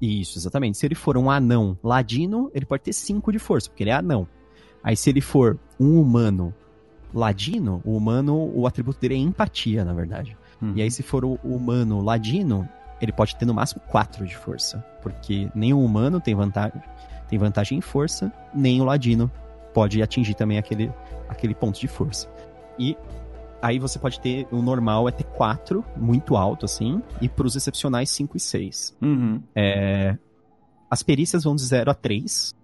Isso, exatamente. Se ele for um anão ladino, ele pode ter 5 de força, porque ele é anão. Aí se ele for um humano ladino, o humano, o atributo dele é empatia, na verdade. Uhum. E aí, se for o humano ladino, ele pode ter no máximo 4 de força. Porque nem o humano tem vantagem, tem vantagem em força, nem o ladino pode atingir também aquele, aquele ponto de força. E aí você pode ter, o normal é ter 4, muito alto assim, e para os excepcionais 5 e 6. Uhum. É, as perícias vão de 0 a 3.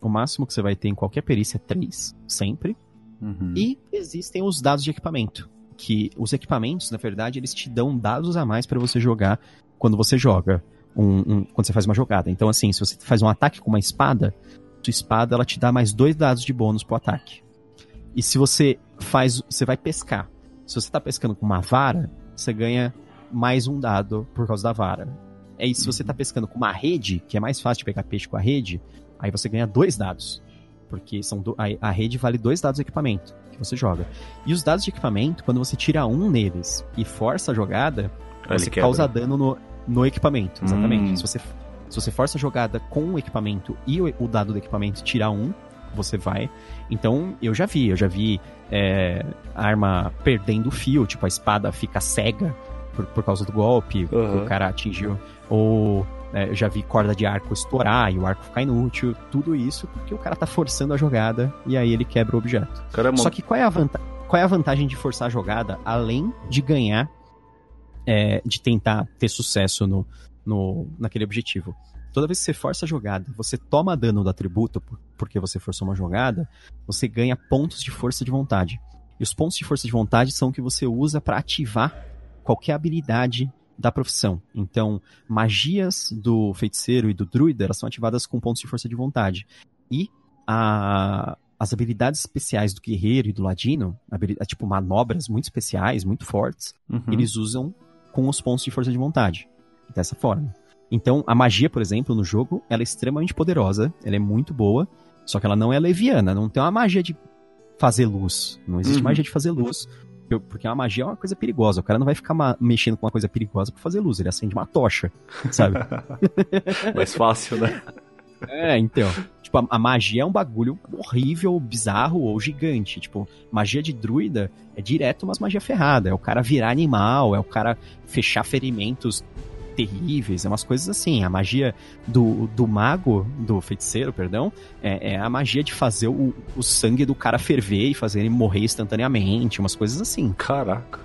O máximo que você vai ter em qualquer perícia é 3, sempre. Uhum. E existem os dados de equipamento. Que os equipamentos, na verdade, eles te dão dados a mais para você jogar quando você joga. Um, um- quando você faz uma jogada. Então, assim, se você faz um ataque com uma espada, sua espada ela te dá mais dois dados de bônus pro ataque. E se você faz. Você vai pescar. Se você tá pescando com uma vara, você ganha mais um dado por causa da vara. É isso, se você tá pescando com uma rede, que é mais fácil de pegar peixe com a rede, aí você ganha dois dados. Porque são do- a, a rede vale dois dados de equipamento que você joga. E os dados de equipamento, quando você tira um neles e força a jogada, Aí você ele quebra. causa dano no, no equipamento. Exatamente. Hum. Se, você, se você força a jogada com o equipamento e o, o dado do equipamento tirar um, você vai. Então, eu já vi, eu já vi é, a arma perdendo o fio, tipo, a espada fica cega por, por causa do golpe, que Aham. o cara atingiu. Ou é, eu já vi corda de arco estourar e o arco ficar inútil. Tudo isso porque o cara tá forçando a jogada e aí ele quebra o objeto. Caramba, Só que qual é a, vanta qual é a vantagem de forçar a jogada, além de ganhar, é, de tentar ter sucesso no, no, naquele objetivo? Toda vez que você força a jogada, você toma dano do atributo por- porque você forçou uma jogada, você ganha pontos de força de vontade. E os pontos de força de vontade são o que você usa para ativar qualquer habilidade da profissão. Então, magias do feiticeiro e do druida, elas são ativadas com pontos de força de vontade. E a, as habilidades especiais do guerreiro e do ladino, tipo manobras muito especiais, muito fortes, uhum. eles usam com os pontos de força de vontade. Dessa forma. Então, a magia, por exemplo, no jogo, ela é extremamente poderosa, ela é muito boa, só que ela não é leviana, não tem uma magia de fazer luz. Não existe uhum. magia de fazer luz, porque uma magia é uma coisa perigosa. O cara não vai ficar mexendo com uma coisa perigosa para fazer luz, ele acende uma tocha, sabe? [laughs] Mais fácil, né? É, então. Tipo, a, a, magia é um bagulho horrível, bizarro ou gigante. Tipo, magia de druida é direto umas magia ferrada. É o cara virar animal, é o cara fechar ferimentos terríveis, é umas coisas assim. A magia do, do mago, do feiticeiro, perdão, é, é a magia de fazer o, o sangue do cara ferver e fazer ele morrer instantaneamente, umas coisas assim. Caraca.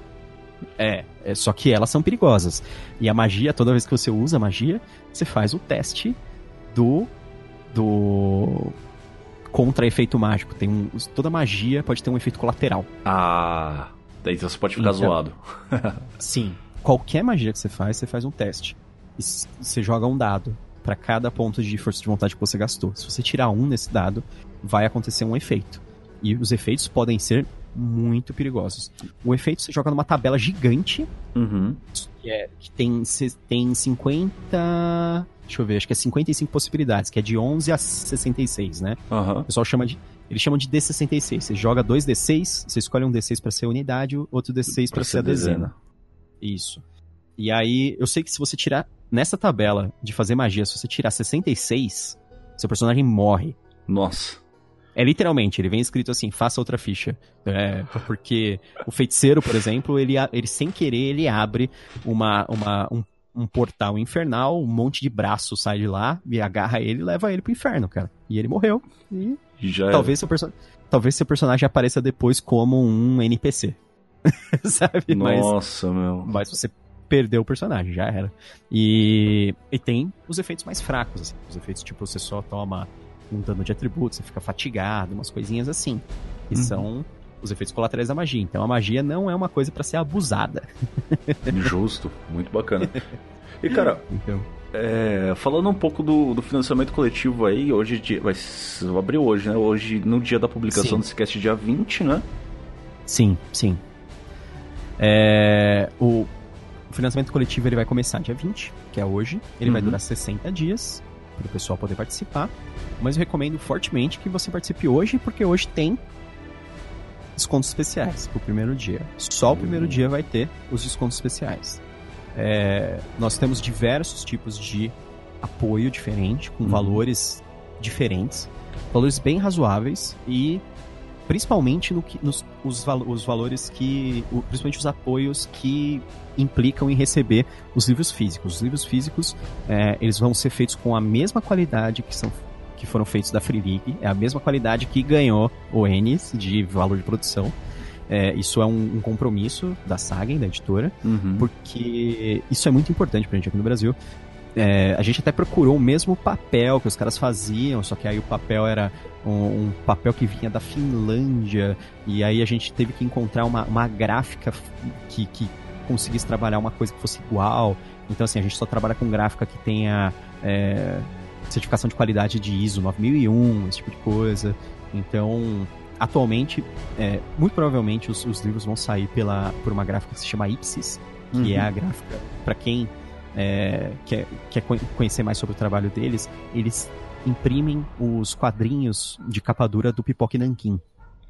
É, é, só que elas são perigosas. E a magia, toda vez que você usa a magia, você faz o teste do. do. contra efeito mágico. Tem um, toda magia pode ter um efeito colateral. Ah. Daí você pode ficar então, zoado. sim [laughs] qualquer magia que você faz, você faz um teste. E você joga um dado para cada ponto de força de vontade que você gastou. Se você tirar um nesse dado, vai acontecer um efeito. E os efeitos podem ser muito perigosos. O efeito você joga numa tabela gigante, uhum. que, é, que tem, tem 50. Deixa eu ver, acho que é 55 possibilidades, que é de 11 a 66, né? Uhum. O pessoal chama de. Eles chamam de D66. Você joga dois D6, você escolhe um D6 para ser unidade, outro D6 para ser, ser a dezena. dezena. Isso. E aí, eu sei que se você tirar nessa tabela de fazer magia, se você tirar 66, seu personagem morre. Nossa. É literalmente, ele vem escrito assim, faça outra ficha. É, porque o feiticeiro, por exemplo, ele, ele sem querer, ele abre uma, uma, um, um portal infernal, um monte de braço sai de lá, e agarra ele e leva ele pro inferno, cara. E ele morreu. E Já talvez, seu perso talvez seu personagem apareça depois como um NPC. [laughs] sabe? Nossa, mas, meu. Mas você perdeu o personagem, já era. E, e tem os efeitos mais fracos, assim. Os efeitos tipo, você só toma um dano de atributo, você fica fatigado, umas coisinhas assim. Que uhum. são os efeitos colaterais da magia. Então a magia não é uma coisa para ser abusada. [laughs] Justo, muito bacana. E cara, então. É, falando um pouco do, do, financiamento coletivo aí, hoje vai abrir hoje, né? Hoje, no dia da publicação sim. desse cast, dia 20, né? Sim, sim. É, o, o, financiamento coletivo ele vai começar dia 20, que é hoje. Ele uhum. vai durar 60 dias para o pessoal poder participar. Mas eu recomendo fortemente que você participe hoje, porque hoje tem descontos especiais pro primeiro dia. Só o primeiro uhum. dia vai ter os descontos especiais. É, nós temos diversos tipos de apoio diferente, com uhum. valores diferentes, valores bem razoáveis e principalmente no que, nos os, os valores que. principalmente os apoios que implicam em receber os livros físicos. Os livros físicos é, eles vão ser feitos com a mesma qualidade que são que foram feitos da Free League, é a mesma qualidade que ganhou o Ennis de valor de produção. É, isso é um, um, compromisso da Sagen, da editora, uhum. porque isso é muito importante pra gente aqui no Brasil. É, a gente até procurou o mesmo papel que os caras faziam, só que aí o papel era um, um, papel que vinha da Finlândia, e aí a gente teve que encontrar uma, uma gráfica que, que conseguisse trabalhar uma coisa que fosse igual. Então, assim, a gente só trabalha com gráfica que tenha é, certificação de qualidade de ISO 9001, esse tipo de coisa. Então, atualmente, é, muito provavelmente os, os, livros vão sair pela, por uma gráfica que se chama Ipsis, que uhum. é a gráfica, para quem é, quer, quer conhecer mais sobre o trabalho deles, eles imprimem os quadrinhos de capa dura do Pipoque Nankin.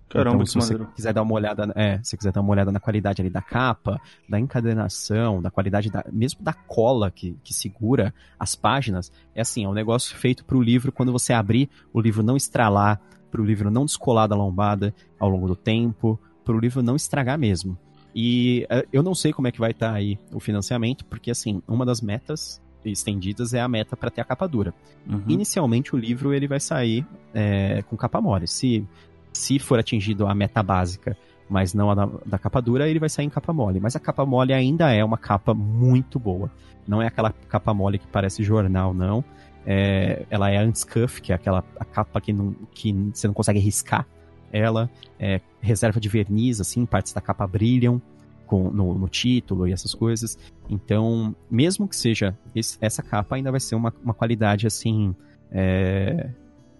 Caramba, então, se você maneiro. quiser dar uma olhada, é, se quiser dar uma olhada na qualidade ali da capa, da encadenação, da qualidade da, mesmo da cola que, que segura as páginas, é assim, é um negócio feito para o livro quando você abrir, o livro não estralar, para o livro não descolar da lombada ao longo do tempo, para o livro não estragar mesmo. E uh, eu não sei como é que vai estar tá aí o financiamento, porque assim, uma das metas estendidas é a meta para ter a capa dura. Uhum. Inicialmente o livro ele vai sair é, com capa mole. Se, se for atingido a meta básica, mas não a da, da, capa dura, ele vai sair em capa mole. Mas a capa mole ainda é uma capa muito boa. Não é aquela capa mole que parece jornal, não. É, ela é unscuff, que é aquela a capa que, não, que você não consegue riscar ela, é, reserva de verniz, assim, partes da capa brilham com, no, no, título e essas coisas. Então, mesmo que seja esse, essa capa, ainda vai ser uma, uma qualidade, assim, é,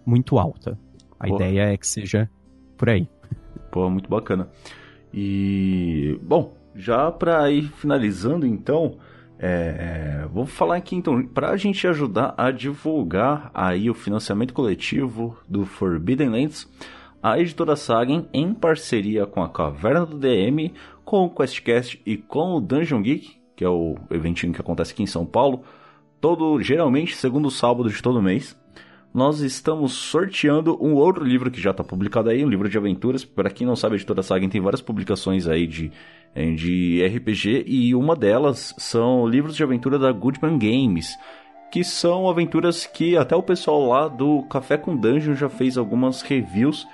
muito alta. A Pô. ideia é que seja por aí. [laughs] Pô, muito bacana. E, bom, já para ir finalizando então, é, vou falar aqui então, para a gente ajudar a divulgar aí o financiamento coletivo do Forbidden Lands, a editora Sagen, em parceria com a Caverna do DM, com o QuestCast e com o Dungeon Geek, que é o eventinho que acontece aqui em São Paulo, todo geralmente segundo sábado de todo mês, nós estamos sorteando um outro livro que já está publicado aí, um livro de aventuras. Para quem não sabe, a editora Sagen tem várias publicações aí de, eh, de RPG e uma delas são livros de aventura da Goodman Games, que são aventuras que até o pessoal lá do Café com Dungeon já fez algumas reviews.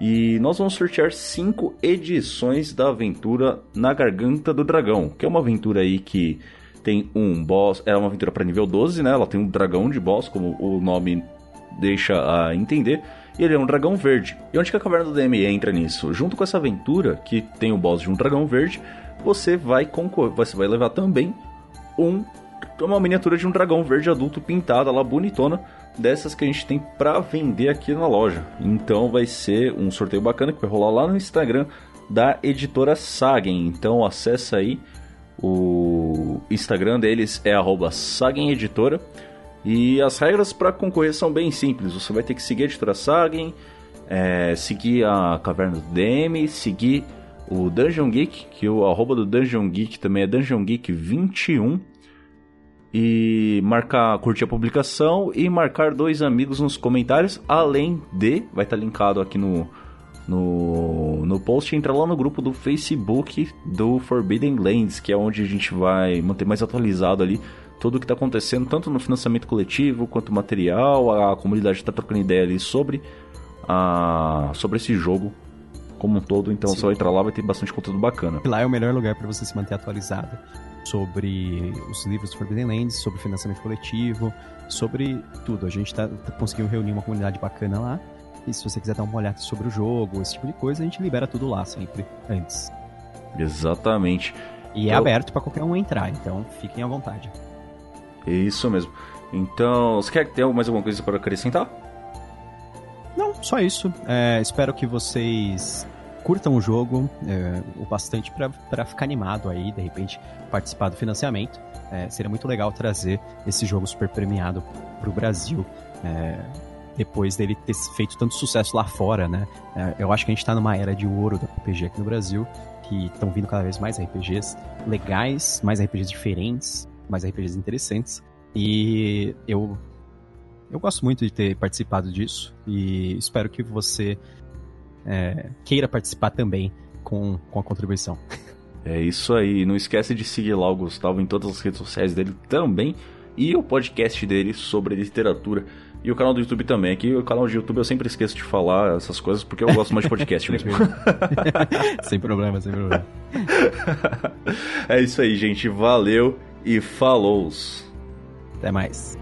E nós vamos sortear cinco edições da aventura Na Garganta do Dragão, que é uma aventura aí que tem um boss, é uma aventura para nível 12, né? Ela tem um dragão de boss, como o nome deixa a entender. E ele é um dragão verde. E onde que a Caverna do DM entra nisso? Junto com essa aventura, que tem o boss de um dragão verde, você vai você vai levar também um uma miniatura de um dragão verde adulto pintada lá bonitona, dessas que a gente tem para vender aqui na loja. Então vai ser um sorteio bacana que vai rolar lá no Instagram da editora Sagen. Então acessa aí o Instagram deles é @sageneditora. E as regras para concorrer são bem simples. Você vai ter que seguir a editora Sagen, é, seguir a Caverna do DM, seguir o Dungeon Geek, que o arroba do Dungeon Geek também é Dungeon Geek 21. E marcar, curtir a publicação e marcar dois amigos nos comentários, além de, vai estar linkado aqui no, no, no post, entrar lá no grupo do Facebook do Forbidden Lands, que é onde a gente vai manter mais atualizado ali tudo o que está acontecendo, tanto no financiamento coletivo quanto material. A comunidade está trocando ideia ali sobre, a, sobre esse jogo como um todo. Então, Sim. você vai entrar lá, vai ter bastante conteúdo bacana. Lá é o melhor lugar para você se manter atualizado sobre os livros do Forbidden Lands, sobre financiamento coletivo, sobre tudo. A gente está tá conseguindo reunir uma comunidade bacana lá. E se você quiser dar uma olhada sobre o jogo, esse tipo de coisa, a gente libera tudo lá sempre, antes. Exatamente. E é aberto para qualquer um entrar, então fiquem à vontade. Isso mesmo. Então, você quer ter mais alguma coisa para acrescentar? Não, só isso. É, espero que vocês curtam o jogo é, o bastante para ficar animado aí, de repente, participar do financiamento. É, seria muito legal trazer esse jogo super premiado para o Brasil. É, depois dele ter feito tanto sucesso lá fora, né? É, eu acho que a gente está numa era de ouro do RPG aqui no Brasil, que estão vindo cada vez mais RPGs legais, mais RPGs diferentes, mais RPGs interessantes. E eu eu gosto muito de ter participado disso e espero que você é, queira participar também com, com a contribuição. [laughs] É isso aí. Não esquece de seguir lá o Gustavo em todas as redes sociais dele também e o podcast dele sobre literatura. E o canal do YouTube também. Aqui o canal do YouTube eu sempre esqueço de falar essas coisas porque eu gosto mais de podcast mesmo. [laughs] sem problema, sem problema. [laughs] é isso aí, gente. Valeu e falou! Até mais.